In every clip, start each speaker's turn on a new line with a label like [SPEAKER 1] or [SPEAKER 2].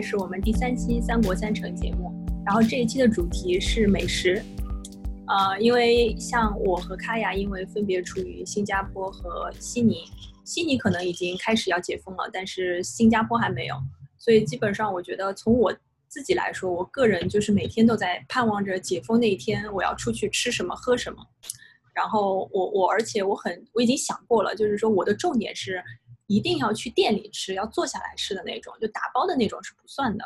[SPEAKER 1] 是我们第三期《三国三城》节目。然后这一期的主题是美食，呃，因为像我和卡雅，因为分别处于新加坡和悉尼，悉尼可能已经开始要解封了，但是新加坡还没有，所以基本上我觉得从我自己来说，我个人就是每天都在盼望着解封那一天，我要出去吃什么喝什么。然后我我而且我很我已经想过了，就是说我的重点是一定要去店里吃，要坐下来吃的那种，就打包的那种是不算的，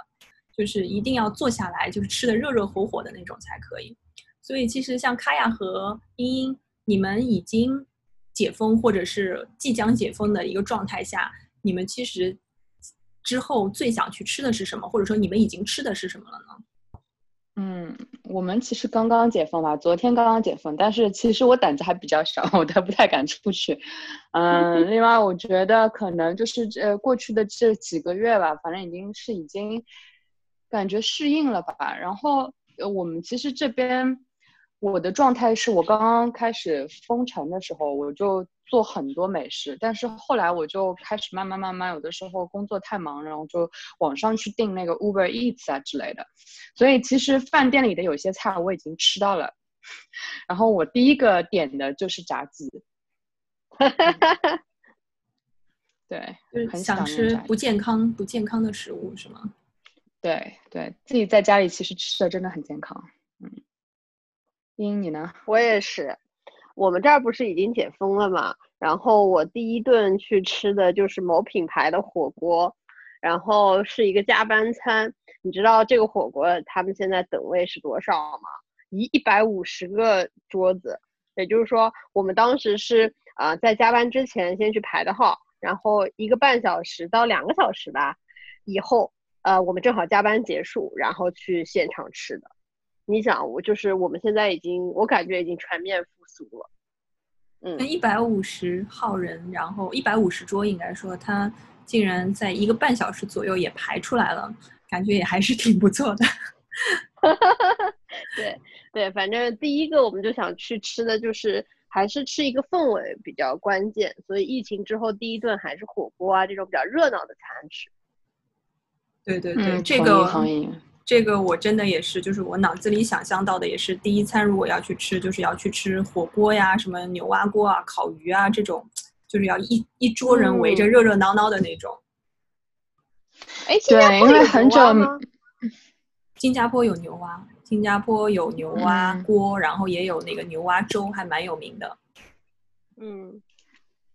[SPEAKER 1] 就是一定要坐下来，就是吃的热热火火的那种才可以。所以其实像卡亚和英英，你们已经解封或者是即将解封的一个状态下，你们其实之后最想去吃的是什么，或者说你们已经吃的是什么了呢？
[SPEAKER 2] 嗯，我们其实刚刚解封吧，昨天刚刚解封，但是其实我胆子还比较小，我都不太敢出去。嗯，另外我觉得可能就是这过去的这几个月吧，反正已经是已经感觉适应了吧。然后呃我们其实这边我的状态是我刚刚开始封城的时候，我就。做很多美食，但是后来我就开始慢慢慢慢，有的时候工作太忙，然后就网上去订那个 Uber Eats 啊之类的。所以其实饭店里的有些菜我已经吃到了。然后我第一个点的就是炸鸡。对，
[SPEAKER 1] 就是想吃不健康不健康的食物是吗？
[SPEAKER 2] 对对，自己在家里其实吃的真的很健康。嗯，英你呢？
[SPEAKER 3] 我也是。我们这儿不是已经解封了嘛？然后我第一顿去吃的就是某品牌的火锅，然后是一个加班餐。你知道这个火锅他们现在等位是多少吗？一一百五十个桌子，也就是说我们当时是啊在加班之前先去排的号，然后一个半小时到两个小时吧，以后呃我们正好加班结束，然后去现场吃的。你想，我就是我们现在已经，我感觉已经全面复苏了。
[SPEAKER 1] 嗯，那一百五十号人，然后一百五十桌，应该说他竟然在一个半小时左右也排出来了，感觉也还是挺不错的。
[SPEAKER 3] 对对，反正第一个我们就想去吃的就是还是吃一个氛围比较关键，所以疫情之后第一顿还是火锅啊这种比较热闹的餐吃。
[SPEAKER 1] 对对对，这个。这个我真的也是，就是我脑子里想象到的也是，第一餐如果要去吃，就是要去吃火锅呀，什么牛蛙锅啊、烤鱼啊这种，就是要一一桌人围着热热闹闹的那种。
[SPEAKER 3] 哎，对，
[SPEAKER 2] 因为很久，
[SPEAKER 1] 新加坡有牛蛙，新加坡有牛蛙锅，然后也有那个牛蛙粥，还蛮有名的。
[SPEAKER 3] 嗯，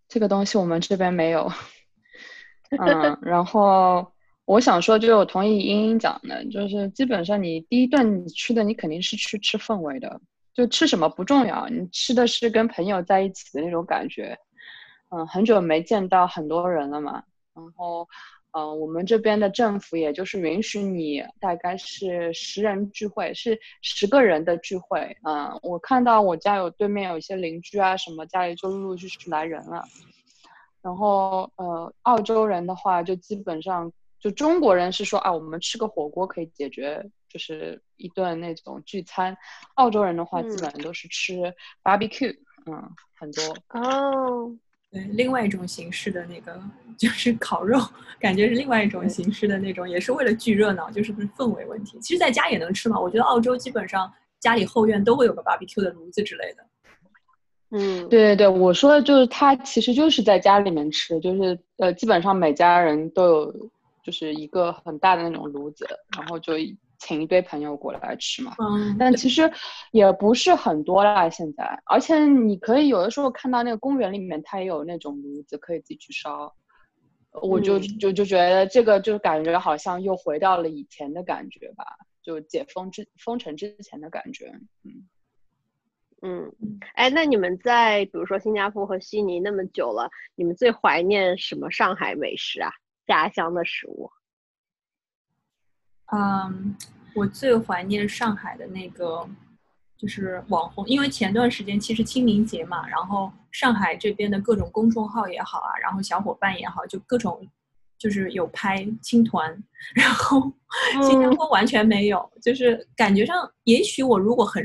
[SPEAKER 2] 这个东西我们这边没有。嗯，然后。我想说，就是我同意茵茵讲的，就是基本上你第一顿你吃的，你肯定是去吃氛围的，就吃什么不重要，你吃的是跟朋友在一起的那种感觉。嗯，很久没见到很多人了嘛，然后，嗯，我们这边的政府也就是允许你大概是十人聚会，是十个人的聚会。嗯，我看到我家有对面有一些邻居啊什么，家里就陆陆续续来人了。然后，呃，澳洲人的话就基本上。就中国人是说啊，我们吃个火锅可以解决，就是一顿那种聚餐。澳洲人的话，基本上都是吃 barbecue，嗯，很多
[SPEAKER 3] 哦。
[SPEAKER 1] 对，另外一种形式的那个就是烤肉，感觉是另外一种形式的那种，也是为了聚热闹，就是氛围问题。其实在家也能吃嘛，我觉得澳洲基本上家里后院都会有个 barbecue 的炉子之类的。
[SPEAKER 3] 嗯，
[SPEAKER 2] 对对对，我说的就是他其实就是在家里面吃，就是呃，基本上每家人都有。就是一个很大的那种炉子，然后就请一堆朋友过来吃嘛。
[SPEAKER 1] 嗯，
[SPEAKER 2] 但其实也不是很多啦，现在。而且你可以有的时候看到那个公园里面，它也有那种炉子可以自己去烧。我就就就觉得这个就感觉好像又回到了以前的感觉吧，就解封之封城之前的感觉。
[SPEAKER 3] 嗯嗯，哎，那你们在比如说新加坡和悉尼那么久了，你们最怀念什么上海美食啊？家乡的食物，
[SPEAKER 1] 嗯，我最怀念上海的那个，就是网红，因为前段时间其实清明节嘛，然后上海这边的各种公众号也好啊，然后小伙伴也好，就各种就是有拍青团，然后新加坡完全没有，就是感觉上，也许我如果很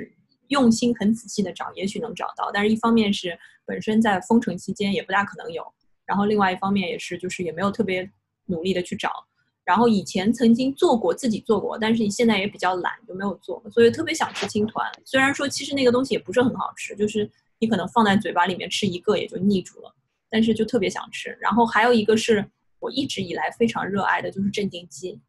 [SPEAKER 1] 用心、很仔细的找，也许能找到，但是一方面是本身在封城期间也不大可能有，然后另外一方面也是就是也没有特别。努力的去找。然后以前曾经做过，自己做过，但是你现在也比较懒，就没有做，所以特别想吃青团。虽然说其实那个东西也不是很好吃，就是你可能放在嘴巴里面吃一个也就腻住了，但是就特别想吃。然后还有一个是我一直以来非常热爱的，就是镇定鸡。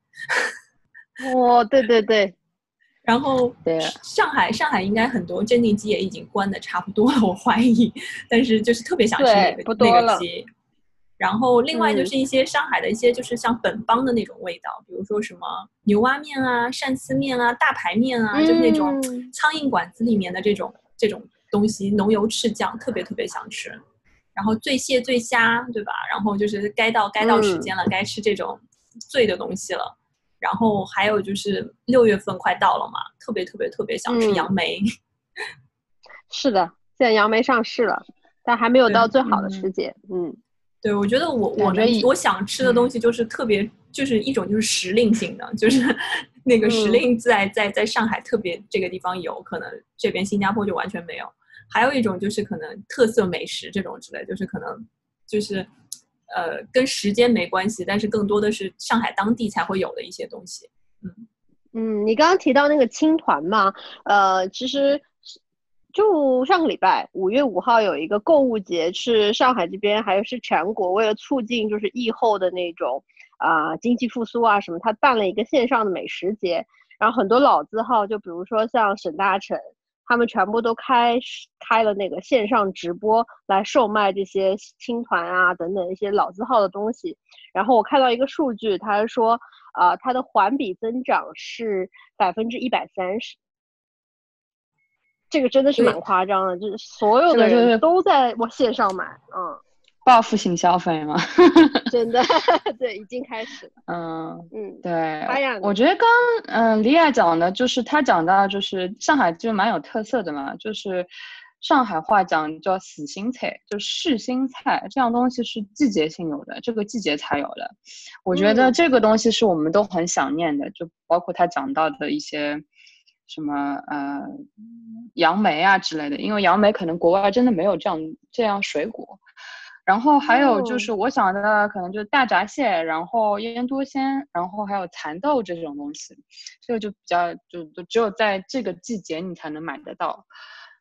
[SPEAKER 3] 哦，对对对。
[SPEAKER 1] 然后
[SPEAKER 2] 对
[SPEAKER 1] 上海，上海应该很多镇定鸡也已经关的差不多了，我怀疑。但是就是特别想吃那个那个鸡。然后另外就是一些上海的一些就是像本帮的那种味道，比如说什么牛蛙面啊、鳝丝面啊、大排面啊，就是那种苍蝇馆子里面的这种这种东西，浓油赤酱，特别特别想吃。然后醉蟹、醉虾，对吧？然后就是该到该到时间了，该吃这种醉的东西了。然后还有就是六月份快到了嘛，特别特别特别想吃杨梅。
[SPEAKER 3] 是的，现在杨梅上市了，但还没有到最好的时节。嗯。
[SPEAKER 1] 对，我觉得我我们我想吃的东西就是特别，就是一种就是时令性的，就是 那个时令在在在上海特别这个地方有可能这边新加坡就完全没有。还有一种就是可能特色美食这种之类，就是可能就是呃跟时间没关系，但是更多的是上海当地才会有的一些东西。嗯
[SPEAKER 3] 嗯，你刚刚提到那个青团嘛，呃，其实。就上个礼拜五月五号有一个购物节，是上海这边还有是全国为了促进就是疫后的那种啊经济复苏啊什么，他办了一个线上的美食节，然后很多老字号，就比如说像沈大成，他们全部都开开了那个线上直播来售卖这些青团啊等等一些老字号的东西。然后我看到一个数据，他说啊它的环比增长是百分之一百三十。这个真的是蛮夸张的，就是所有的人都在往线上买，嗯，
[SPEAKER 2] 报复性消费嘛，
[SPEAKER 3] 真的，对，已经开始了，
[SPEAKER 2] 嗯嗯，对，我觉得刚嗯李亚讲的，就是他讲到就是上海就蛮有特色的嘛，就是上海话讲叫死心菜，就试新菜这样东西是季节性有的，这个季节才有的，我觉得这个东西是我们都很想念的，就包括他讲到的一些。什么呃，杨梅啊之类的，因为杨梅可能国外真的没有这样这样水果。然后还有就是我想的可能就是大闸蟹，然后腌多鲜，然后还有蚕豆这种东西，这个就比较就就只有在这个季节你才能买得到。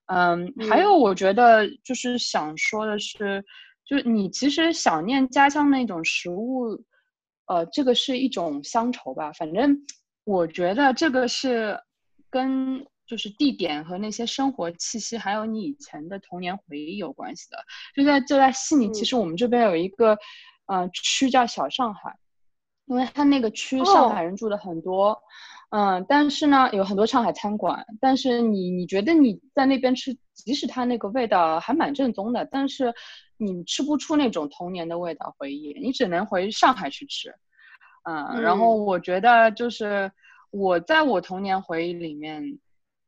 [SPEAKER 2] 嗯，还有我觉得就是想说的是，就是你其实想念家乡那种食物，呃，这个是一种乡愁吧。反正我觉得这个是。跟就是地点和那些生活气息，还有你以前的童年回忆有关系的。就在就在悉尼，其实我们这边有一个，呃，区叫小上海，因为它那个区上海人住的很多，嗯，但是呢，有很多上海餐馆。但是你你觉得你在那边吃，即使它那个味道还蛮正宗的，但是你吃不出那种童年的味道回忆，你只能回上海去吃，嗯，然后我觉得就是。我在我童年回忆里面，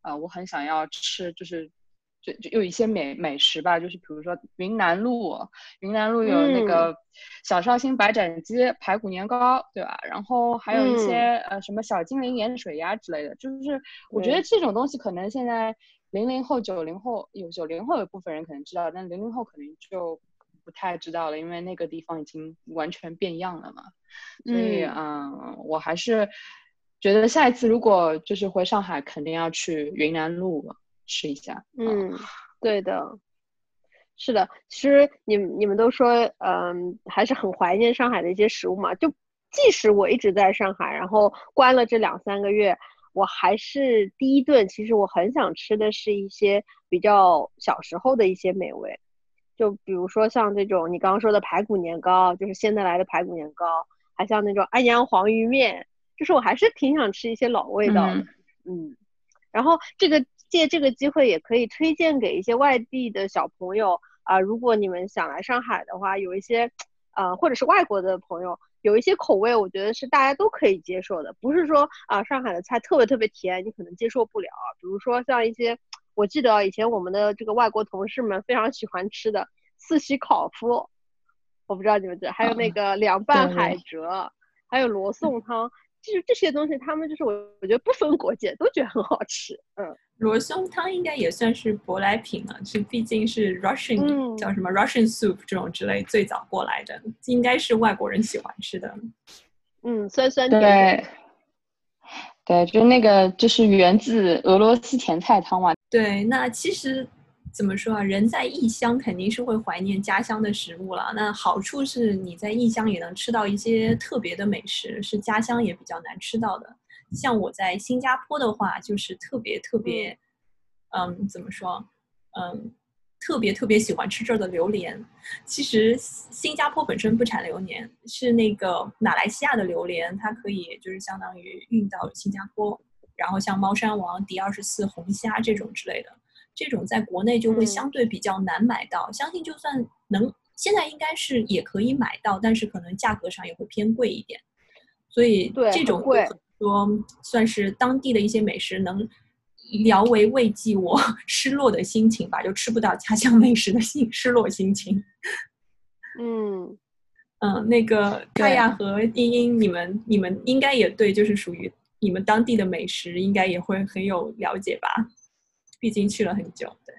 [SPEAKER 2] 啊，我很想要吃，就是就就有一些美美食吧，就是比如说云南路，云南路有那个小绍兴白斩鸡、排骨年糕，对吧？然后还有一些呃什么小精灵盐水鸭之类的，就是我觉得这种东西可能现在零零后、九零后有九零后有部分人可能知道，但零零后可能就不太知道了，因为那个地方已经完全变样了嘛。所以嗯，我还是。觉得下一次如果就是回上海，肯定要去云南路吃一下。
[SPEAKER 3] 嗯，对的，是的。其实你你们都说，嗯，还是很怀念上海的一些食物嘛。就即使我一直在上海，然后关了这两三个月，我还是第一顿，其实我很想吃的是一些比较小时候的一些美味。就比如说像这种你刚刚说的排骨年糕，就是现在来的排骨年糕，还像那种安阳黄鱼面。就是我还是挺想吃一些老味道的，嗯，然后这个借这个机会也可以推荐给一些外地的小朋友啊，如果你们想来上海的话，有一些，呃，或者是外国的朋友，有一些口味，我觉得是大家都可以接受的，不是说啊上海的菜特别特别甜，你可能接受不了。比如说像一些，我记得以前我们的这个外国同事们非常喜欢吃的四喜烤麸，我不知道你们知，还有那个凉拌海蜇，还有罗宋汤。其实这些东西，他们就是我，我觉得不分国界都觉得很好吃。嗯，
[SPEAKER 1] 罗宋汤应该也算是舶来品了，这毕竟是 Russian、
[SPEAKER 3] 嗯
[SPEAKER 1] 叫什么 Russian soup 这种之类最早过来的，应该是外国人喜欢吃的。
[SPEAKER 3] 嗯，酸酸甜甜。
[SPEAKER 2] 对，对，就那个就是源自俄罗斯甜菜汤嘛。
[SPEAKER 1] 对，那其实怎么说啊？人在异乡肯定是会怀念家乡的食物了。那好处是你在异乡也能吃到一些特别的美食，是家乡也比较难吃到的。像我在新加坡的话，就是特别特别，嗯，怎么说？嗯，特别特别喜欢吃这儿的榴莲。其实新加坡本身不产榴莲，是那个马来西亚的榴莲，它可以就是相当于运到新加坡，然后像猫山王、迪二十四、红虾这种之类的，这种在国内就会
[SPEAKER 3] 嗯
[SPEAKER 1] 相对比较难买到。相信就算能，现在应该是也可以买到，但是可能价格上也会偏贵一点。所以
[SPEAKER 3] 对
[SPEAKER 1] 这种说算是当地的一些美食，能聊为慰藉我 失落的心情吧，就吃不到家乡美食的心 失落心情。
[SPEAKER 3] 嗯，
[SPEAKER 1] 嗯，那个
[SPEAKER 2] 对
[SPEAKER 1] 卡亚和茵茵，你们你们应该也对，就是属于你们当地的美食，应该也会很有了解吧？毕竟去了很久，对。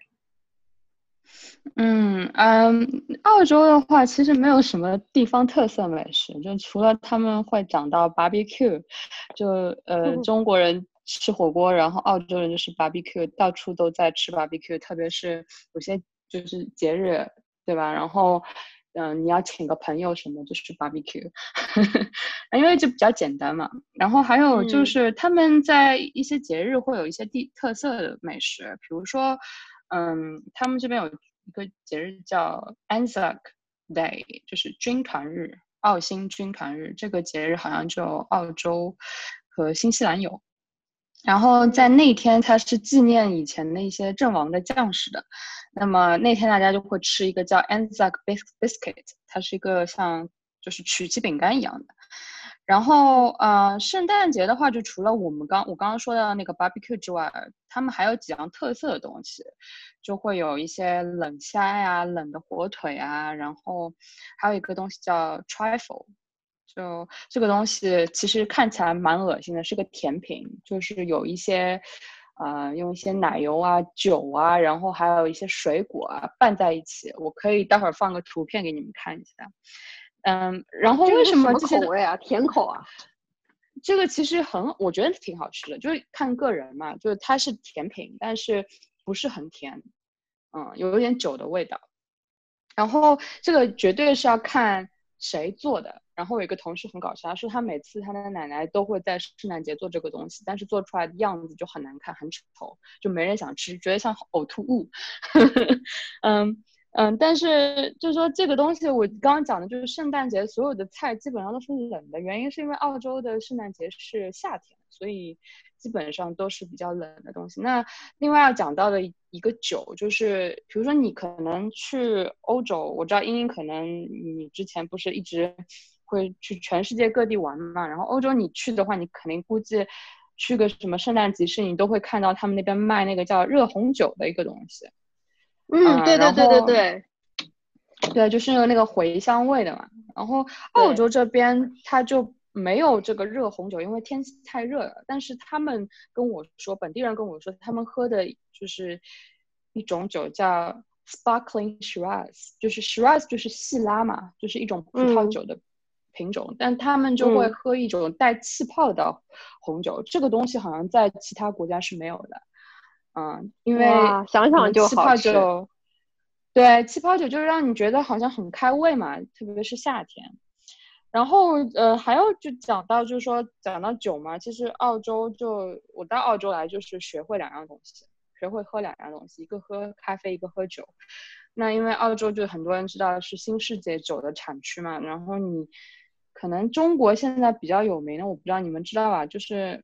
[SPEAKER 2] 嗯嗯，澳洲的话其实没有什么地方特色美食，就除了他们会讲到 barbecue，就呃
[SPEAKER 3] 嗯
[SPEAKER 2] 中国人吃火锅，然后澳洲人就是 barbecue，到处都在吃 barbecue，特别是有些就是节日，对吧？然后嗯、你要请个朋友什么，就是 barbecue，因为就比较简单嘛。然后还有就
[SPEAKER 3] 嗯
[SPEAKER 2] 是他们在一些节日会有一些地特色的美食，比如说。嗯，他们这边有一个节日叫 Anzac Day，就是军团日，澳新军团日。这个节日好像只有澳洲和新西兰有。然后在那天，它是纪念以前的一些阵亡的将士的。那么那天大家就会吃一个叫 Anzac Biscuit，它是一个像就是曲奇饼干一样的。然后，呃，圣诞节的话，就除了我们刚我刚刚说的那个 barbecue 之外，他们还有几样特色的东西，就会有一些冷虾呀、冷的火腿啊，然后还有一个东西叫 trifle，就这个东西其实看起来蛮恶心的，是个甜品，就是有一些，呃，用一些奶油啊、酒啊，然后还有一些水果啊拌在一起。我可以待会儿放个图片给你们看一下。嗯，然后为什么这些
[SPEAKER 3] 口味啊？甜口啊？
[SPEAKER 2] 这个其实很，我觉得挺好吃的，就是看个人嘛，就是它是甜品，但是不是很甜，嗯，有一点酒的味道。然后这个绝对是要看谁做的。然后我有一个同事很搞笑，他说他每次他的奶奶都会在圣诞节做这个东西，但是做出来的样子就很难看，很丑，就没人想吃，觉得像呕吐物。嗯。嗯，但是就是说这个东西，我刚刚讲的就是圣诞节所有的菜基本上都是冷的，原因是因为澳洲的圣诞节是夏天，所以基本上都是比较冷的东西。那另外要讲到的一个酒，就是比如说你可能去欧洲，我知道英英可能你之前不是一直会去全世界各地玩嘛，然后欧洲你去的话，你肯定估计去个什么圣诞集市，你都会看到他们那边卖那个叫热红酒的一个东西。
[SPEAKER 3] 嗯，对对对对对，
[SPEAKER 2] 对，就是有那个茴香味的嘛。然后澳洲这边它就没有这个热红酒，因为天气太热了。但是他们跟我说，本地人跟我说，他们喝的就是一种酒叫 sparkling Shiraz，就是 Shiraz 就是细拉嘛，就是一种葡萄
[SPEAKER 3] 嗯
[SPEAKER 2] 酒的品种。但他们就会
[SPEAKER 3] 嗯
[SPEAKER 2] 喝一种带气泡的红酒，这个东西好像在其他国家是没有的。嗯，因为
[SPEAKER 3] 想想
[SPEAKER 2] 就气泡
[SPEAKER 3] 就好吃
[SPEAKER 2] 酒，对，气泡酒就是让你觉得好像很开胃嘛，特别是夏天。然后呃，还要就讲到就是说讲到酒嘛，其实澳洲就我到澳洲来就是学会两样东西，学会喝两样东西，一个喝咖啡，一个喝酒。那因为澳洲就很多人知道是新世界酒的产区嘛，然后你可能中国现在比较有名的，我不知道你们知道吧？就是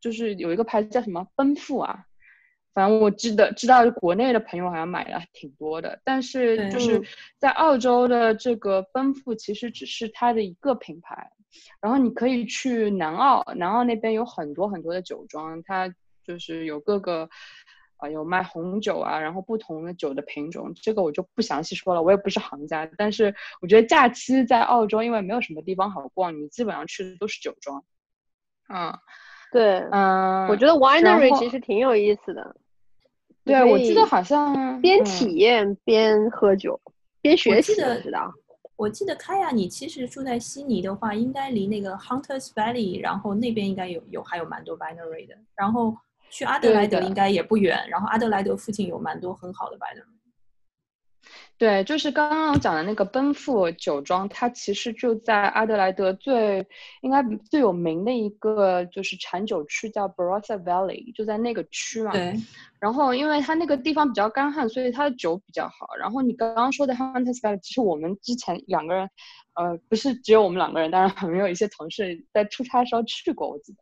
[SPEAKER 2] 就是有一个牌子叫什么奔富啊，反正我记得知道国内的朋友好像买了挺多的，但是就是
[SPEAKER 3] 嗯
[SPEAKER 2] 在澳洲的这个奔富其实只是它的一个品牌，然后你可以去南澳，南澳那边有很多很多的酒庄，它就是有各个。啊、有卖红酒啊，然后不同的酒的品种，这个我就不详细说了，我也不是行家。但是我觉得假期在澳洲，因为没有什么地方好逛，你基本上去的都是酒庄，嗯，
[SPEAKER 3] 对，
[SPEAKER 2] 嗯，
[SPEAKER 3] 我觉得 winery 其实挺有意思的。你
[SPEAKER 2] 对，
[SPEAKER 3] 可
[SPEAKER 2] 我记得好像嗯
[SPEAKER 3] 边体验边喝酒，边学习，
[SPEAKER 1] 的
[SPEAKER 3] 知道？
[SPEAKER 1] 我记得开亚，你其实住在悉尼的话，应该离那个 Hunters Valley，然后那边应该有有还有蛮多 winery 的。然后去阿德莱德应该也不远，然后阿德莱德附近有蛮多很好的 winery。
[SPEAKER 2] 对，就是刚刚我讲的那个奔赴酒庄，它其实就在阿德莱德最应该最有名的一个就是产酒区叫 Barossa Valley，就在那个区嘛。
[SPEAKER 1] 对，
[SPEAKER 2] 然后因为它那个地方比较干旱，所以它的酒比较好。然后你刚刚说的 Hunters Valley，其实我们之前两个人，呃，不是只有我们两个人，当然还有一些同事在出差的时候去过，我记得。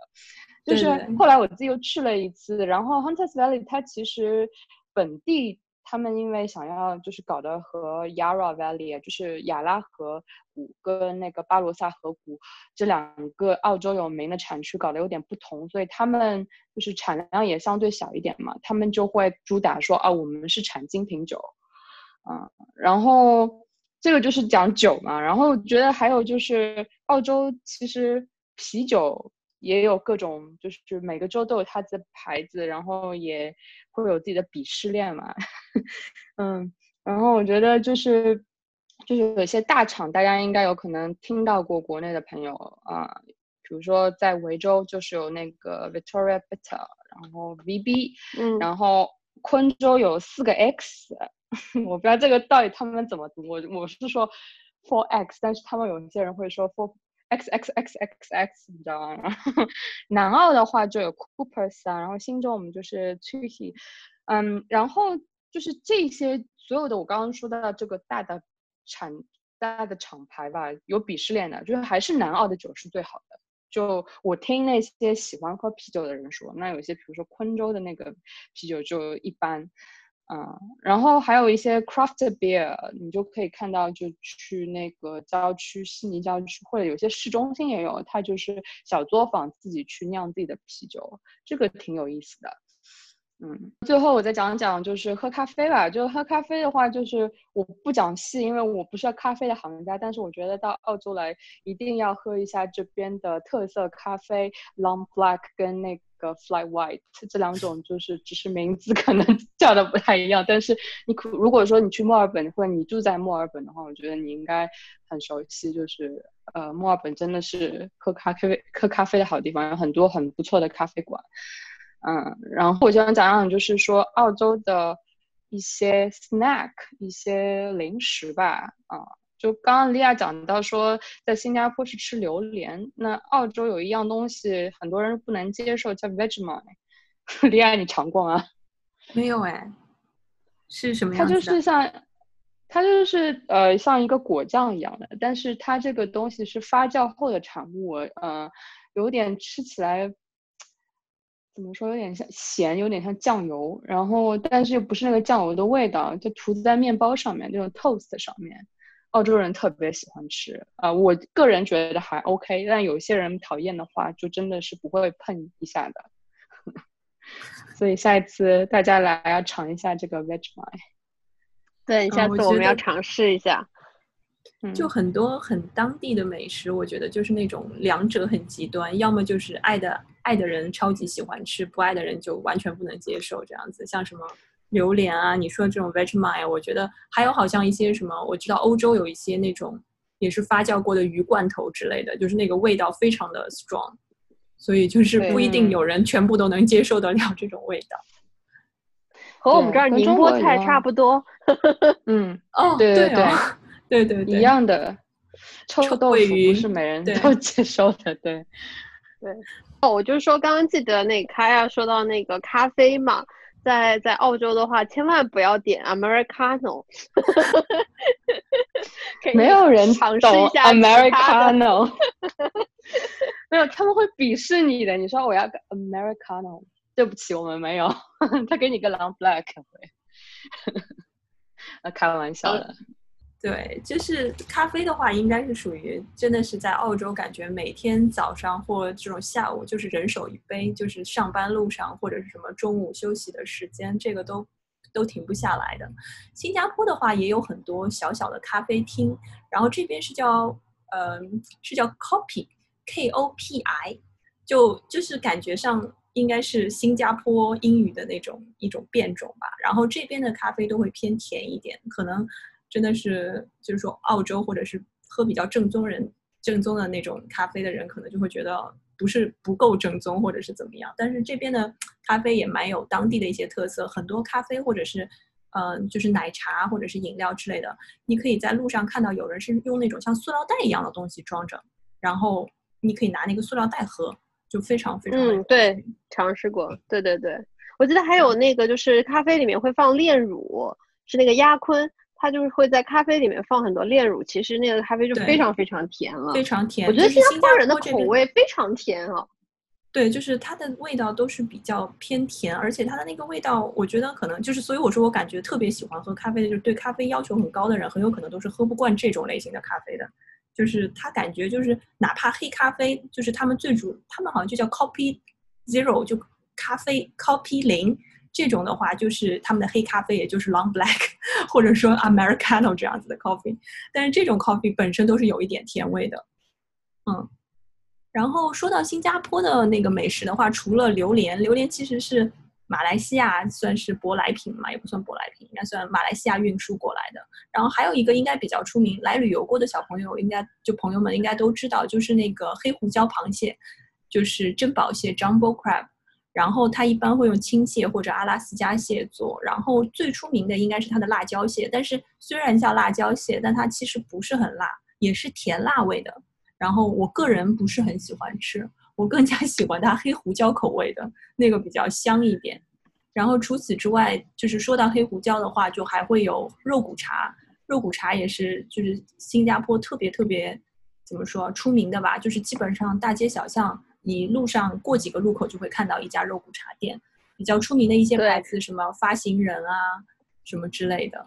[SPEAKER 2] 就是后来我自己又去了一次，然后 Hunters Valley 它其实本地他们因为想要就是搞得和 Yarra Valley，就是亚拉河谷跟那个巴罗萨河谷这两个澳洲有名的产区搞得有点不同，所以他们就是产量也相对小一点嘛，他们就会主打说啊，我们是产精品酒，嗯，然后这个就是讲酒嘛，然后觉得还有就是澳洲其实啤酒也有各种，就是每个州都有它的牌子，然后也会有自己的鄙视链嘛，嗯，然后我觉得就是就是有些大厂，大家应该有可能听到过国内的朋友啊、比如说在维州就是有那个 Victoria Bitter，然后 VB，
[SPEAKER 3] 嗯，
[SPEAKER 2] 然后昆州有四个 X，我不知道这个到底他们怎么读，我我是说 Four X，但是他们有一些人会说 Four X X X X X，你知道吗？然 后南澳的话就有 Coopers 啊，然后新州我们就是 t u h y 嗯，然后就是这些所有的我刚刚说到这个大的产大的厂牌吧，有鄙视链的，就是还是南澳的酒是最好的。就我听那些喜欢喝啤酒的人说，那有些比如说昆州的那个啤酒就一般，嗯，然后还有一些 craft beer，你就可以看到，就去那个郊区悉尼郊区或者有些市中心也有，它就是小作坊自己去酿自己的啤酒，这个挺有意思的。嗯，最后我再讲讲就是喝咖啡吧。就喝咖啡的话，就是我不讲细，因为我不是咖啡的行家。但是我觉得到澳洲来一定要喝一下这边的特色咖啡 Long Black 跟那个 Fly White 这两种，就是只是名字可能 叫的不太一样。但是你可如果说你去墨尔本或者你住在墨尔本的话，我觉得你应该很熟悉。就是呃，墨尔本真的是喝咖啡喝咖啡的好地方，有很多很不错的咖啡馆。嗯，然后我想讲讲，就是说澳洲的一些 snack，一些零食吧。啊，就刚刚莉亚讲到说，在新加坡是吃榴莲，那澳洲有一样东西很多人不能接受，叫 Vegemite。莉亚，你尝过吗？
[SPEAKER 1] 没有哎，是什么
[SPEAKER 2] 它就
[SPEAKER 1] 样子的？
[SPEAKER 2] 是像，它就是呃像一个果酱一样的，但是它这个东西是发酵后的产物，呃，有点吃起来怎么说，有点像咸，有点像酱油，然后但是又不是那个酱油的味道，就涂在面包上面，那种 toast 上面，澳洲人特别喜欢吃，啊、我个人觉得还 OK，但有些人讨厌的话，就真的是不会碰一下的。所以下一次大家来要尝一下这个 Vegemite。
[SPEAKER 3] 对，下次我们要尝试一下。
[SPEAKER 2] 嗯
[SPEAKER 1] 就很多很当地的美食，我觉得就是那种两者很极端，要么就是爱的爱的人超级喜欢吃，不爱的人就完全不能接受这样子。像什么榴莲啊，你说的这种 Vegemite，我觉得还有好像一些什么，我知道欧洲有一些那种也是发酵过的鱼罐头之类的，就是那个味道非常的 strong，所以就是不一定有人全部都能接受得了这种味道。
[SPEAKER 3] 和我们这儿宁波菜差不多。
[SPEAKER 2] 嗯，
[SPEAKER 1] 哦，
[SPEAKER 2] 对对
[SPEAKER 1] 对哦，对对对，
[SPEAKER 2] 一样的。臭
[SPEAKER 1] 臭
[SPEAKER 2] 豆腐不是每人都接受的，对对。
[SPEAKER 3] 哦，我就说刚刚记得那个卡亚说到那个咖啡嘛，在在澳洲的话，千万不要点 Americano，
[SPEAKER 2] 没有人
[SPEAKER 3] 尝试一下
[SPEAKER 2] Americano，没有，他们会鄙视你的。你说我要个 Americano，对不起，我们没有，他给你个 Long Black 会。那开玩笑的，
[SPEAKER 1] 对，就是咖啡的话，应该是属于真的是在澳洲，感觉每天早上或这种下午就是人手一杯，就是上班路上或者是什么中午休息的时间，这个都都停不下来的。新加坡的话也有很多小小的咖啡厅，然后这边是叫呃是叫 Copy K O P I，就就是感觉上应该是新加坡英语的那种一种变种吧。然后这边的咖啡都会偏甜一点，可能真的是就是说澳洲或者是喝比较正宗人正宗的那种咖啡的人，可能就会觉得不是不够正宗或者是怎么样。但是这边的咖啡也蛮有当地的一些特色，很多咖啡或者是。嗯，就是奶茶或者是饮料之类的，你可以在路上看到有人是用那种像塑料袋一样的东西装着，然后你可以拿那个塑料袋喝，就非常非常。
[SPEAKER 3] 嗯，对，尝试过，对对对，我记得还有那个就是咖啡里面会放炼乳，是那个鸭坤，它就是会在咖啡里面放很多炼乳，其实那个咖啡就非常非常甜了，
[SPEAKER 1] 非常甜。
[SPEAKER 3] 我觉得
[SPEAKER 1] 新
[SPEAKER 3] 加坡人的口味非常甜啊。
[SPEAKER 1] 对，就是它的味道都是比较偏甜，而且它的那个味道，我觉得可能就是，所以我说我感觉特别喜欢喝咖啡的，就是对咖啡要求很高的人，很有可能都是喝不惯这种类型的咖啡的。就是他感觉就是哪怕黑咖啡，就是他们最主，他们好像就叫 Copy Zero，就咖啡 Copy 零这种的话，就是他们的黑咖啡，也就是 Long Black 或者说 Americano 这样子的 coffee。但是这种 coffee 本身都是有一点甜味的，嗯。然后说到新加坡的那个美食的话，除了榴莲，榴莲其实是马来西亚算是舶来品嘛，也不算舶来品，应该算马来西亚运输过来的。然后还有一个应该比较出名，来旅游过的小朋友应该就朋友们应该都知道，就是那个黑胡椒螃蟹，就是珍宝蟹 （Jumbo Crab）。然后它一般会用青蟹或者阿拉斯加蟹做。然后最出名的应该是它的辣椒蟹，但是虽然叫辣椒蟹，但它其实不是很辣，也是甜辣味的。然后我个人不是很喜欢吃，我更加喜欢它黑胡椒口味的那个比较香一点。然后除此之外，就是说到黑胡椒的话，就还会有肉骨茶。肉骨茶也是就是新加坡特别特别怎么说出名的吧？就是基本上大街小巷，你路上过几个路口就会看到一家肉骨茶店。比较出名的一些牌子，什么发行人啊，什么之类的。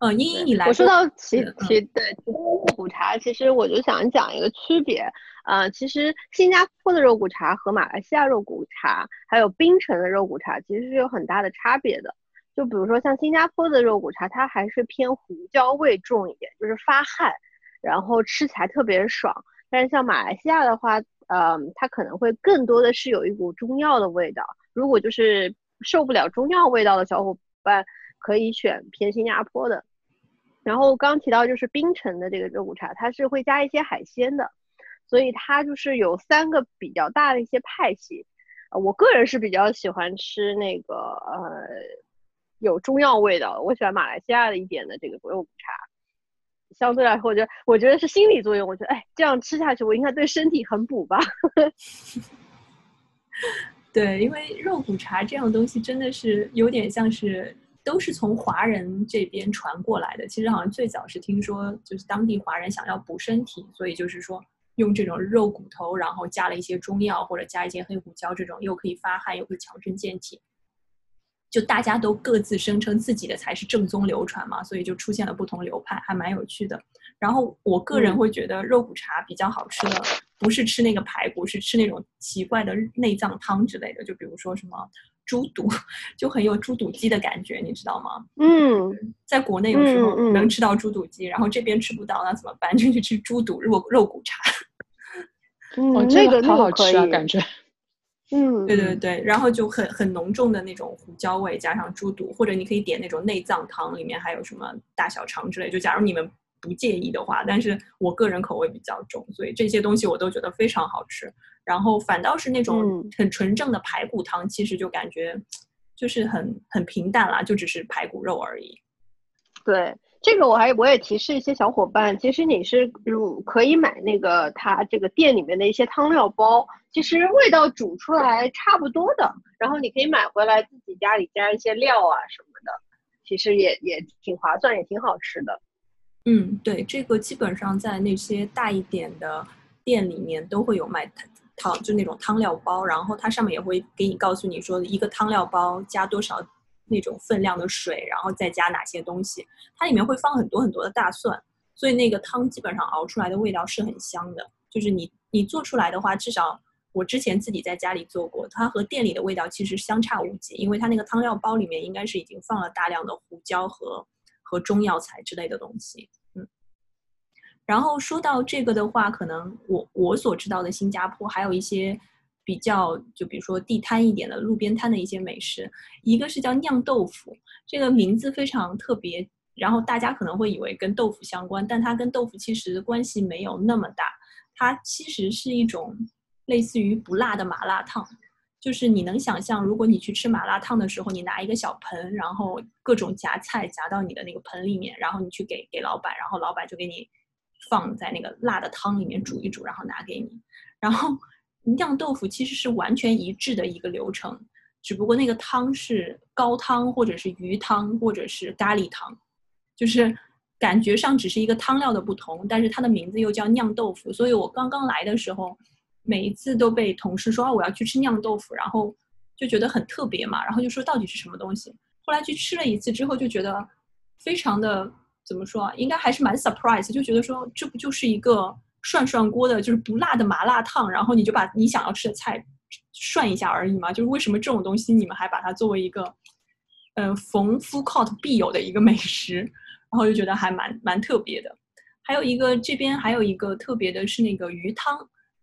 [SPEAKER 1] 嗯，英英，你来。
[SPEAKER 3] 我说到其其对其他肉骨茶，其实我就想讲一个区别。呃，其实新加坡的肉骨茶和马来西亚肉骨茶，还有槟城的肉骨茶，其实是有很大的差别的。就比如说像新加坡的肉骨茶，它还是偏胡椒味重一点，就是发汗，然后吃起来特别爽。但是像马来西亚的话，呃，它可能会更多的是有一股中药的味道。如果就是受不了中药味道的小伙伴，可以选偏新加坡的。然后刚提到就是槟城的这个肉骨茶，它是会加一些海鲜的，所以它就是有三个比较大的一些派系。呃，我个人是比较喜欢吃那个呃有中药味道，我喜欢马来西亚的一点的这个肉骨茶。相对来说，我觉得我觉得是心理作用，我觉得哎这样吃下去，我应该对身体很补吧。
[SPEAKER 1] 对，因为肉骨茶这样东西真的是有点像是。都是从华人这边传过来的。其实好像最早是听说，就是当地华人想要补身体，所以就是说用这种肉骨头，然后加了一些中药或者加一些黑胡椒，这种又可以发汗又可以强身健体。就大家都各自声称自己的才是正宗流传嘛，所以就出现了不同流派，还蛮有趣的。然后我个人会觉得肉骨茶比较好吃的，不是吃那个排骨，是吃那种奇怪的内脏汤之类的，就比如说什么。猪肚 就很有猪肚鸡的感觉，你知道吗？
[SPEAKER 3] 嗯，
[SPEAKER 1] 在国内有时候能吃到猪肚鸡，然后这边吃不到，那怎么办？就去吃猪肚肉肉骨茶。
[SPEAKER 3] 嗯，这个
[SPEAKER 2] 好好吃啊，感觉。
[SPEAKER 3] 嗯，
[SPEAKER 1] 对对对，然后就很很浓重的那种胡椒味，加上猪肚，或者你可以点那种内脏汤，里面还有什么大小肠之类。就假如你们不介意的话，但是我个人口味比较重，所以这些东西我都觉得非常好吃。然后反倒是那种很纯正的排骨汤，其实就感觉就是很很平淡啦，就只是排骨肉而已。
[SPEAKER 3] 对，这个我还我也提示一些小伙伴，其实你是如可以买那个他这个店里面的一些汤料包，其实味道煮出来差不多的，然后你可以买回来自己家里加一些料啊什么的，其实也也挺划算，也挺好吃的。
[SPEAKER 1] 嗯，对，这个基本上在那些大一点的店里面都会有卖。汤就那种汤料包，然后它上面也会给你告诉你说一个汤料包加多少那种分量的水，然后再加哪些东西。它里面会放很多很多的大蒜，所以那个汤基本上熬出来的味道是很香的。就是你你做出来的话，至少我之前自己在家里做过，它和店里的味道其实相差无几，因为它那个汤料包里面应该是已经放了大量的胡椒和和中药材之类的东西。嗯然后说到这个的话，可能我我所知道的新加坡还有一些比较就比如说地摊一点的路边摊的一些美食，一个是叫酿豆腐，这个名字非常特别，然后大家可能会以为跟豆腐相关，但它跟豆腐其实关系没有那么大，它其实是一种类似于不辣的麻辣烫。就是你能想象，如果你去吃麻辣烫的时候，你拿一个小盆，然后各种夹菜夹到你的那个盆里面，然后你去给给老板，然后老板就给你放在那个辣的汤里面煮一煮，然后拿给你。然后酿豆腐其实是完全一致的一个流程，只不过那个汤是高汤或者是鱼汤或者是咖喱汤，就是感觉上只是一个汤料的不同，但是它的名字又叫酿豆腐。所以我刚刚来的时候。每一次都被同事说啊，我要去吃酿豆腐，然后就觉得很特别嘛，然后就说到底是什么东西。后来去吃了一次之后，就觉得非常的怎么说，应该还是蛮 surprise，就觉得说这不就是一个涮涮锅的，就是不辣的麻辣烫，然后你就把你想要吃的菜涮一下而已嘛。就是为什么这种东西你们还把它作为一个嗯逢 food court 必有的一个美食，然后就觉得还蛮蛮特别的。还有一个这边还有一个特别的是那个鱼汤。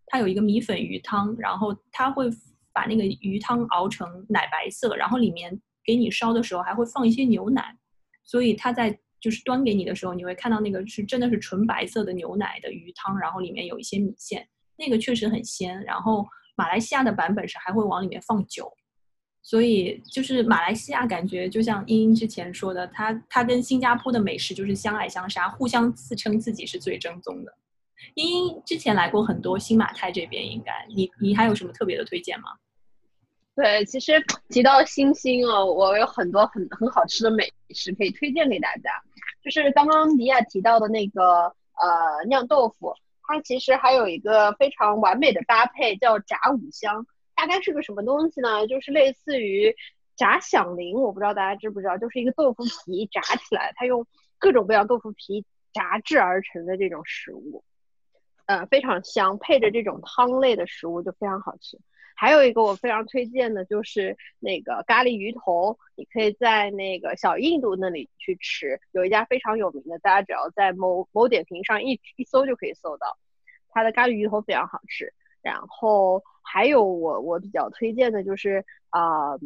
[SPEAKER 1] 它有一个米粉鱼汤，然后它会把那个鱼汤熬成奶白色，然后里面给你烧的时候还会放一些牛奶，所以它在就是端给你的时候，你会看到那个是真的是纯白色的牛奶的鱼汤，然后里面有一些米线，那个确实很鲜。然后马来西亚的版本是还会往里面放酒，所以就是马来西亚感觉就像英英之前说的，它它跟新加坡的美食就是相爱相杀，互相自称自己是最正宗的。茵茵之前来过很多新马泰这边，应该你你还有什么特别的推荐吗？
[SPEAKER 3] 对，其实提到星星哦，我有很多很很好吃的美食可以推荐给大家。就是刚刚迪亚提到的那个呃酿豆腐，它其实还有一个非常完美的搭配，叫炸五香。大概是个什么东西呢？就是类似于炸响铃，我不知道大家知不知道，就是一个豆腐皮炸起来，它用各种各样豆腐皮炸制而成的这种食物。呃，非常香，配着这种汤类的食物就非常好吃。还有一个我非常推荐的就是那个咖喱鱼头，你可以在那个小印度那里去吃，有一家非常有名的，大家只要在某某点评上一一搜就可以搜到，它的咖喱鱼头非常好吃。然后还有我我比较推荐的就是啊，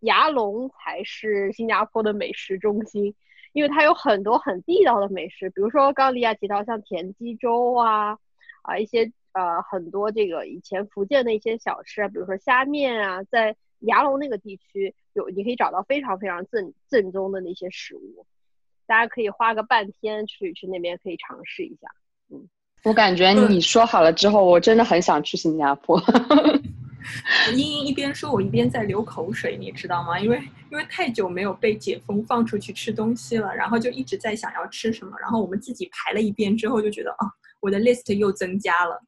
[SPEAKER 3] 牙龙才是新加坡的美食中心。因为它有很多很地道的美食，比如说刚利亚提到像田鸡粥啊，啊一些呃很多这个以前福建的一些小吃啊，比如说虾面啊，在牙龙那个地区有你可以找到非常非常正正宗的那些食物，大家可以花个半天去去那边可以尝试一下。嗯，
[SPEAKER 2] 我感觉你说好了之后，我真的很想去新加坡。
[SPEAKER 1] 茵茵一边说，我一边在流口水，你知道吗？因为因为太久没有被解封放出去吃东西了，然后就一直在想要吃什么。然后我们自己排了一遍之后，就觉得啊，我的 list 又增加了。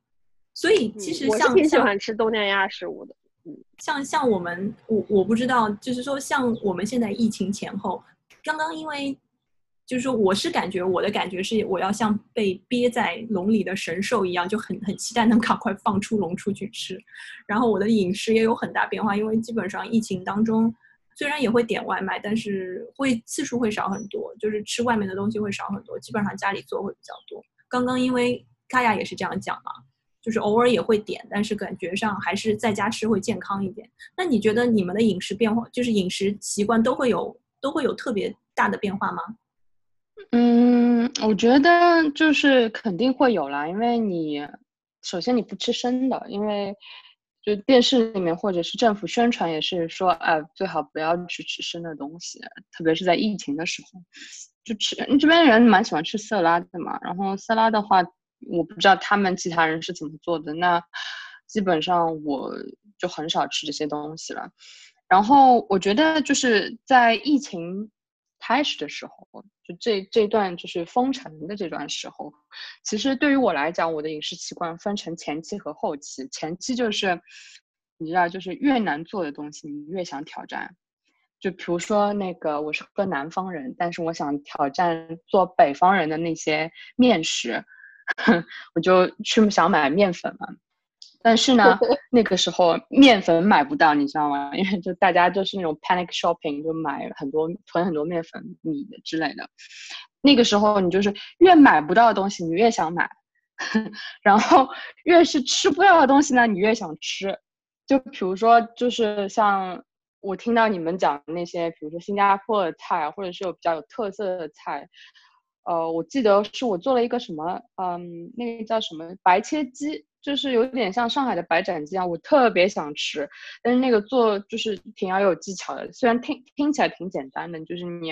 [SPEAKER 1] 所以其实像
[SPEAKER 3] 挺喜欢吃东南亚食物的。
[SPEAKER 1] 嗯，像像我们，我我不知道，就是说像我们现在疫情前后，刚刚因为。就是说，我是感觉我的感觉是，我要像被憋在笼里的神兽一样，就很很期待能赶快放出笼出去吃。然后我的饮食也有很大变化，因为基本上疫情当中，虽然也会点外卖，但是会次数会少很多，就是吃外面的东西会少很多，基本上家里做会比较多。刚刚因为卡亚也是这样讲嘛，就是偶尔也会点，但是感觉上还是在家吃会健康一点。那你觉得你们的饮食变化，就是饮食习惯都会有都会有特别大的变化吗？
[SPEAKER 2] 嗯，我觉得就是肯定会有啦，因为你首先你不吃生的，因为就电视里面或者是政府宣传也是说，呃，最好不要去吃生的东西，特别是在疫情的时候，就吃这边人蛮喜欢吃色拉的嘛，然后色拉的话，我不知道他们其他人是怎么做的，那基本上我就很少吃这些东西了，然后我觉得就是在疫情。开始的时候，就这这段就是封城的这段时候，其实对于我来讲，我的饮食习惯分成前期和后期。前期就是，你知道，就是越难做的东西，你越想挑战。就比如说那个，我是个南方人，但是我想挑战做北方人的那些面食，我就去想买面粉嘛。但是呢，那个时候面粉买不到，你知道吗？因为就大家就是那种 panic shopping，就买很多囤很多面粉、米的之类的。那个时候你就是越买不到的东西，你越想买，然后越是吃不到的东西呢，你越想吃。就比如说，就是像我听到你们讲那些，比如说新加坡的菜，或者是有比较有特色的菜，呃，我记得是我做了一个什么，嗯，那个叫什么白切鸡。就是有点像上海的白斩鸡啊，我特别想吃，但是那个做就是挺要有技巧的。虽然听听起来挺简单的，就是你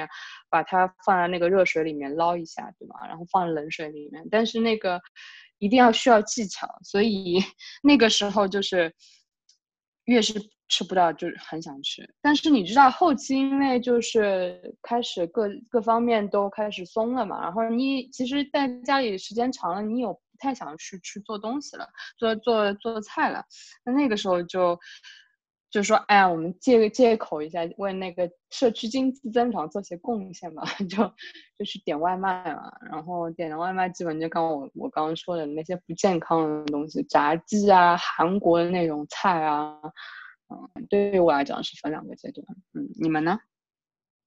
[SPEAKER 2] 把它放在那个热水里面捞一下，对吗？然后放冷水里面，但是那个一定要需要技巧，所以 那个时候就是越是吃不到，就是很想吃。但是你知道后期因为就是开始各各方面都开始松了嘛，然后你其实在家里时间长了，你有。不太想去去做东西了，做做做菜了。那那个时候就就说，哎呀，我们借借口一下，为那个社区经济增长做些贡献吧，就就去点外卖嘛。然后点的外卖基本就刚我我刚刚说的那些不健康的东西，炸鸡啊，韩国的那种菜啊，嗯，对于我来讲是分两个阶段。嗯，你们呢？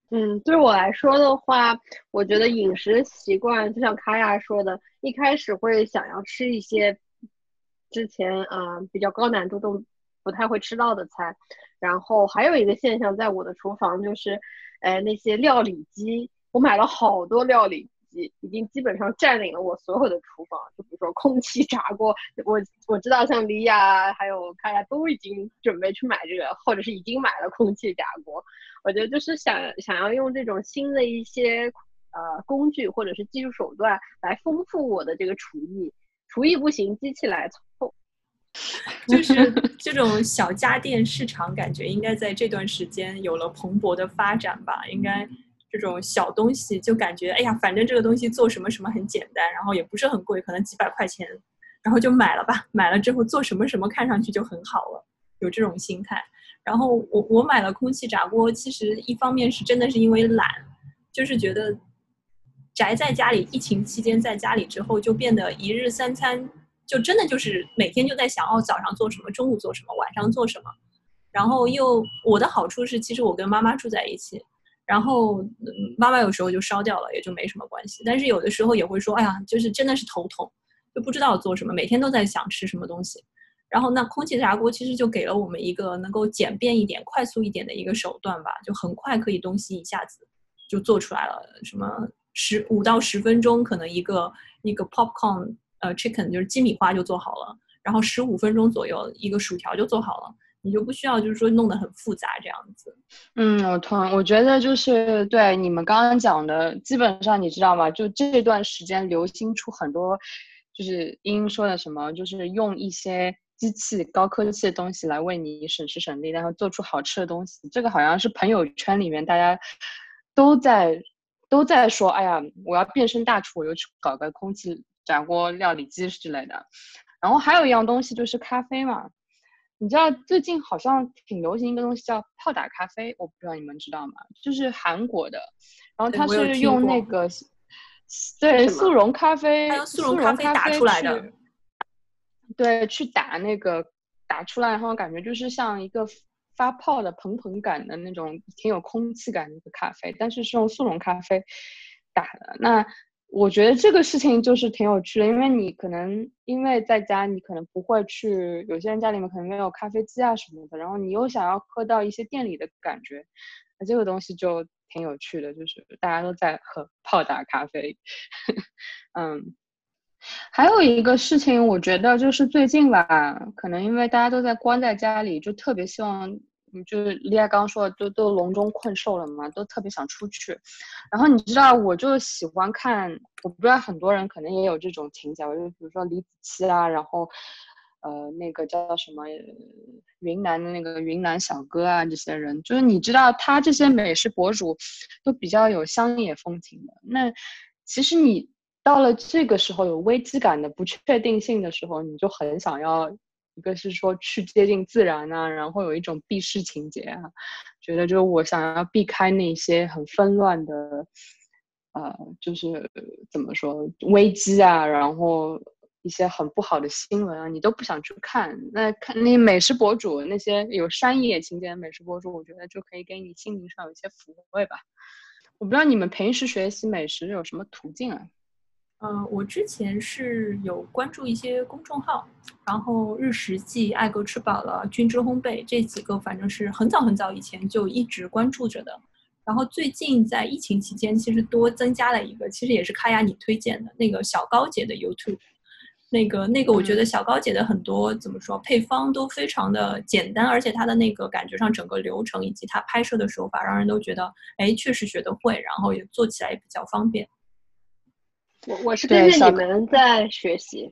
[SPEAKER 3] 嗯，对我来说的话，我觉得饮食习惯就像卡亚说的，一开始会想要吃一些之前啊比较高难度都不太会吃到的菜，然后还有一个现象，在我的厨房就是，哎那些料理机，我买了好多料理。已经基本上占领了我所有的厨房，就比如说空气炸锅，我我知道像李亚还有卡亚都已经准备去买这个，或者是已经买了空气炸锅。我觉得就是想想要用这种新的一些呃工具或者是技术手段来丰富我的这个厨艺，厨艺不行，机器来凑。
[SPEAKER 1] 就是这种小家电市场，感觉应该在这段时间有了蓬勃的发展吧，应该。这种小东西就感觉，哎呀，反正这个东西做什么什么很简单，然后也不是很贵，可能几百块钱，然后就买了吧。买了之后做什么什么看上去就很好了，有这种心态。然后我我买了空气炸锅，其实一方面是真的是因为懒，就是觉得宅在家里，疫情期间在家里之后就变得一日三餐就真的就是每天就在想，哦，早上做什么，中午做什么，晚上做什么。然后又我的好处是，其实我跟妈妈住在一起。然后妈妈有时候就烧掉了，也就没什么关系。但是有的时候也会说，哎呀，就是真的是头痛，就不知道做什么，每天都在想吃什么东西。然后那空气炸锅其实就给了我们一个能够简便一点、快速一点的一个手段吧，就很快可以东西一下子就做出来了。什么十五到十分钟，可能一个一个 popcorn 呃 chicken 就是鸡米花就做好了，然后十五分钟左右一个薯条就做好了。你就不需要，就是说弄得很复杂这样子。
[SPEAKER 2] 嗯，我同我觉得就是对你们刚刚讲的，基本上你知道吗？就这段时间流行出很多，就是英英说的什么，就是用一些机器、高科技的东西来为你省时省力，然后做出好吃的东西。这个好像是朋友圈里面大家都在都在说，哎呀，我要变身大厨，我又去搞个空气炸锅、料理机之类的。然后还有一样东西就是咖啡嘛。你知道最近好像挺流行一个东西叫泡打咖啡，我不知道你们知道吗？就是韩国的，然后它是用那个对速溶咖啡，
[SPEAKER 1] 速溶咖啡打出来的，
[SPEAKER 2] 对，去打那个打出来，然后感觉就是像一个发泡的蓬蓬感的那种，挺有空气感的一个咖啡，但是是用速溶咖啡打的那。我觉得这个事情就是挺有趣的，因为你可能因为在家，你可能不会去，有些人家里面可能没有咖啡机啊什么的，然后你又想要喝到一些店里的感觉，那这个东西就挺有趣的，就是大家都在喝泡打咖啡。嗯，还有一个事情，我觉得就是最近吧，可能因为大家都在关在家里，就特别希望。就是丽亚刚说的，都都笼中困兽了嘛，都特别想出去。然后你知道，我就喜欢看，我不知道很多人可能也有这种情节，就比如说李子柒啊，然后呃那个叫什么云南的那个云南小哥啊，这些人，就是你知道他这些美食博主都比较有乡野风情的。那其实你到了这个时候有危机感的不确定性的时候，你就很想要。一个是说去接近自然啊，然后有一种避世情节啊，觉得就我想要避开那些很纷乱的，呃，就是怎么说危机啊，然后一些很不好的新闻啊，你都不想去看。那看那美食博主，那些有山野情节的美食博主，我觉得就可以给你心灵上有一些抚慰吧。我不知道你们平时学习美食有什么途径啊？
[SPEAKER 1] 呃，我之前是有关注一些公众号，然后日食记、爱狗吃饱了、君之烘焙这几个，反正是很早很早以前就一直关注着的。然后最近在疫情期间，其实多增加了一个，其实也是卡雅你推荐的那个小高姐的 YouTube。那个那个，我觉得小高姐的很多怎么说配方都非常的简单，而且她的那个感觉上整个流程以及她拍摄的手法，让人都觉得哎，确实学得会，然后也做起来也比较方便。
[SPEAKER 3] 我我是跟着你们在学习，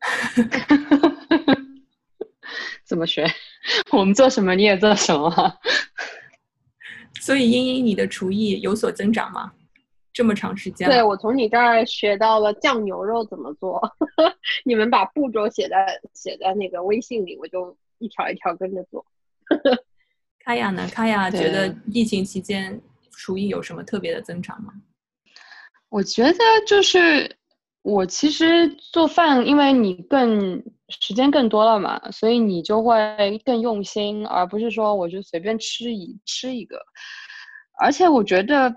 [SPEAKER 2] 怎么学？我们做什么你也做什么。
[SPEAKER 1] 所以英英，你的厨艺有所增长吗？这么长时间？
[SPEAKER 3] 对我从你这儿学到了酱牛肉怎么做。你们把步骤写在写在那个微信里，我就一条一条跟着做。
[SPEAKER 1] 卡雅呢？卡雅觉得疫情期间厨艺有什么特别的增长吗？
[SPEAKER 2] 我觉得就是我其实做饭，因为你更时间更多了嘛，所以你就会更用心，而不是说我就随便吃一吃一个。而且我觉得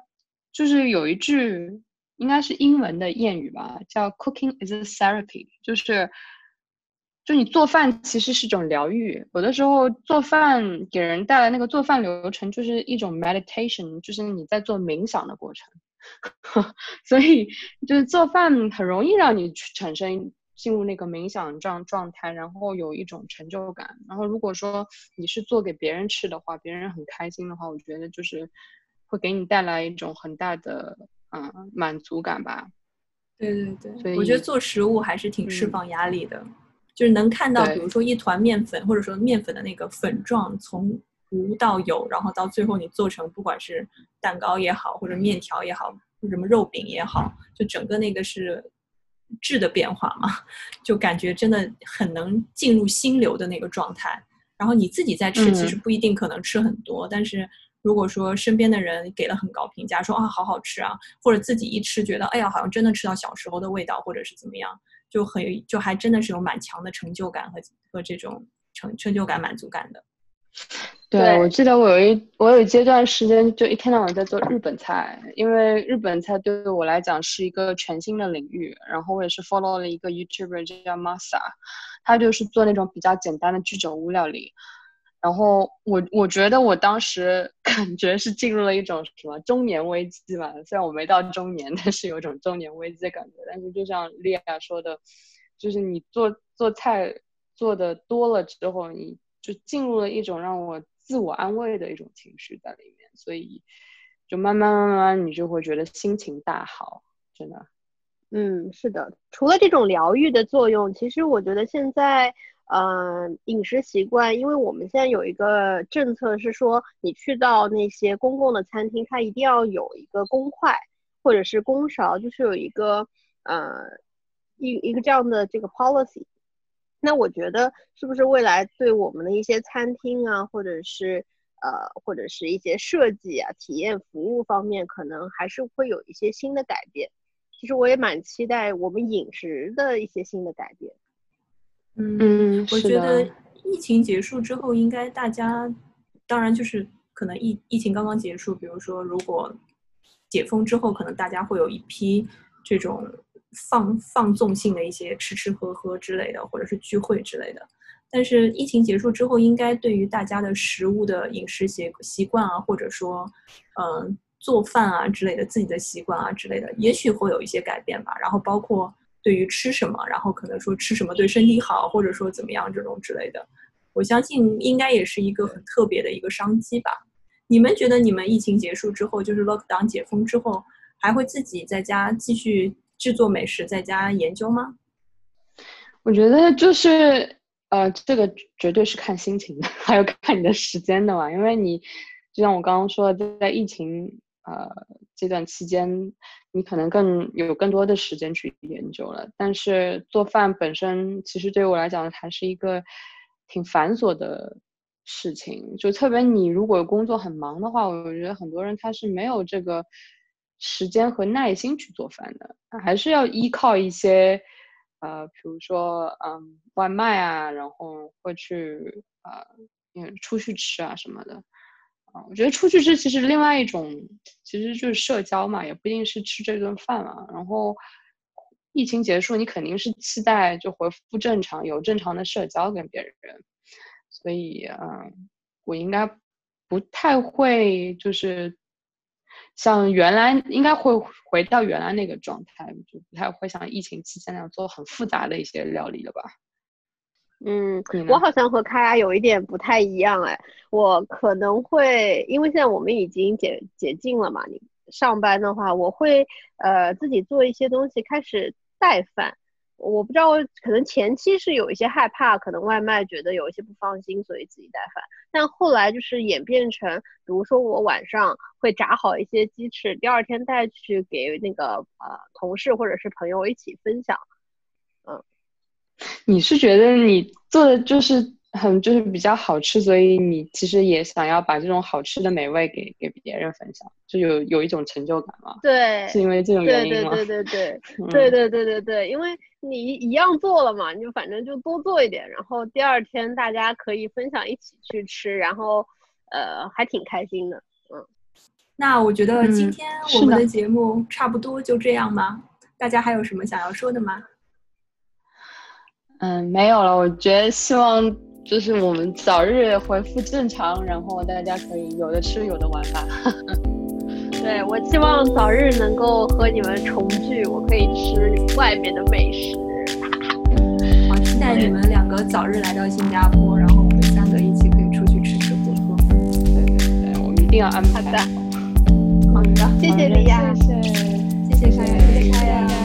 [SPEAKER 2] 就是有一句应该是英文的谚语吧，叫 “Cooking is a therapy”，就是就你做饭其实是种疗愈。有的时候做饭给人带来那个做饭流程就是一种 meditation，就是你在做冥想的过程。所以，就是做饭很容易让你去产生进入那个冥想状状态，然后有一种成就感。然后，如果说你是做给别人吃的话，别人很开心的话，我觉得就是会给你带来一种很大的嗯满足感吧。
[SPEAKER 1] 对对对，我觉得做食物还是挺释放压力的，就是能看到，比如说一团面粉，或者说面粉的那个粉状从。无到有，然后到最后你做成，不管是蛋糕也好，或者面条也好，或者什么肉饼也好，就整个那个是质的变化嘛，就感觉真的很能进入心流的那个状态。然后你自己在吃，其实不一定可能吃很多，但是如果说身边的人给了很高评价，说啊好好吃啊，或者自己一吃觉得哎呀好像真的吃到小时候的味道，或者是怎么样，就很就还真的是有蛮强的成就感和和这种成成就感满足感的。
[SPEAKER 2] 对，我记得我有一我有一阶段时间就一天到晚在做日本菜，因为日本菜对于我来讲是一个全新的领域。然后我也是 follow 了一个 YouTuber 叫 Masa，他就是做那种比较简单的居酒屋料理。然后我我觉得我当时 感觉是进入了一种什么中年危机吧，虽然我没到中年，但是有种中年危机的感觉。但是就像莉亚说的，就是你做做菜做的多了之后，你就进入了一种让我。自我安慰的一种情绪在里面，所以就慢慢慢慢，你就会觉得心情大好，真的。
[SPEAKER 3] 嗯，是的。除了这种疗愈的作用，其实我觉得现在，呃，饮食习惯，因为我们现在有一个政策是说，你去到那些公共的餐厅，它一定要有一个公筷或者是公勺，就是有一个呃一一个这样的这个 policy。那我觉得是不是未来对我们的一些餐厅啊，或者是呃，或者是一些设计啊、体验服务方面，可能还是会有一些新的改变。其实我也蛮期待我们饮食的一些新的改变。
[SPEAKER 1] 嗯，我觉得疫情结束之后，应该大家，当然就是可能疫疫情刚刚结束，比如说如果解封之后，可能大家会有一批这种。放放纵性的一些吃吃喝喝之类的，或者是聚会之类的。但是疫情结束之后，应该对于大家的食物的饮食习习惯啊，或者说，嗯，做饭啊之类的，自己的习惯啊之类的，也许会有一些改变吧。然后包括对于吃什么，然后可能说吃什么对身体好，或者说怎么样这种之类的，我相信应该也是一个很特别的一个商机吧。你们觉得你们疫情结束之后，就是 lockdown 解封之后，还会自己在家继续？制作美食在家研究吗？
[SPEAKER 2] 我觉得就是呃，这个绝对是看心情的，还有看你的时间的嘛。因为你就像我刚刚说的，在疫情呃这段期间，你可能更有更多的时间去研究了。但是做饭本身其实对于我来讲还是一个挺繁琐的事情，就特别你如果工作很忙的话，我觉得很多人他是没有这个。时间和耐心去做饭的，还是要依靠一些，呃，比如说，嗯，外卖啊，然后会去，呃，出去吃啊什么的，啊，我觉得出去吃其实另外一种，其实就是社交嘛，也不一定是吃这顿饭嘛。然后，疫情结束，你肯定是期待就恢复正常，有正常的社交跟别人。所以，嗯，我应该不太会，就是像原来应该会回到原来那个状态，就不太会像疫情期间那样做很复杂的一些料理了吧。
[SPEAKER 3] 嗯，我好像和卡雅有一点不太一样哎，我可能会因为现在我们已经解解禁了嘛，你上班的话，我会呃自己做一些东西，开始带饭。我不知道，可能前期是有一些害怕，可能外卖觉得有一些不放心，所以自己带饭。但后来就是演变成，比如说我晚上会炸好一些鸡翅，第二天带去给那个呃同事或者是朋友一起分享。
[SPEAKER 2] 嗯你是觉得你做的就是很就是比较好吃，所以你其实也想要把这种好吃的美味给给别人分享，就有有一种成就感嘛？
[SPEAKER 3] 对，
[SPEAKER 2] 是因为这种原
[SPEAKER 3] 因吗？对对对对对对对对对对，因为你一样做了嘛，你就反正就多做一点，然后第二天大家可以分享一起去吃，然后呃还挺开心的。嗯，
[SPEAKER 1] 那我觉得今天我们的节目差不多就这样吗？大家还有什么想要说的吗？
[SPEAKER 2] 嗯，没有了。我觉得希望就是我们早日恢复正常，然后大家可以有的吃有的玩吧。
[SPEAKER 3] 对我希望早日能够和你们重聚，我可以吃外面的美食。
[SPEAKER 1] 好期待你们两个早日来到新加坡，然后我们三个一起可以出去吃吃喝喝。
[SPEAKER 2] 对对对，我们一定要安排。
[SPEAKER 3] 好的，
[SPEAKER 1] 好的，
[SPEAKER 3] 谢谢李亚，
[SPEAKER 2] 谢谢，
[SPEAKER 1] 谢谢开雅，谢谢开雅。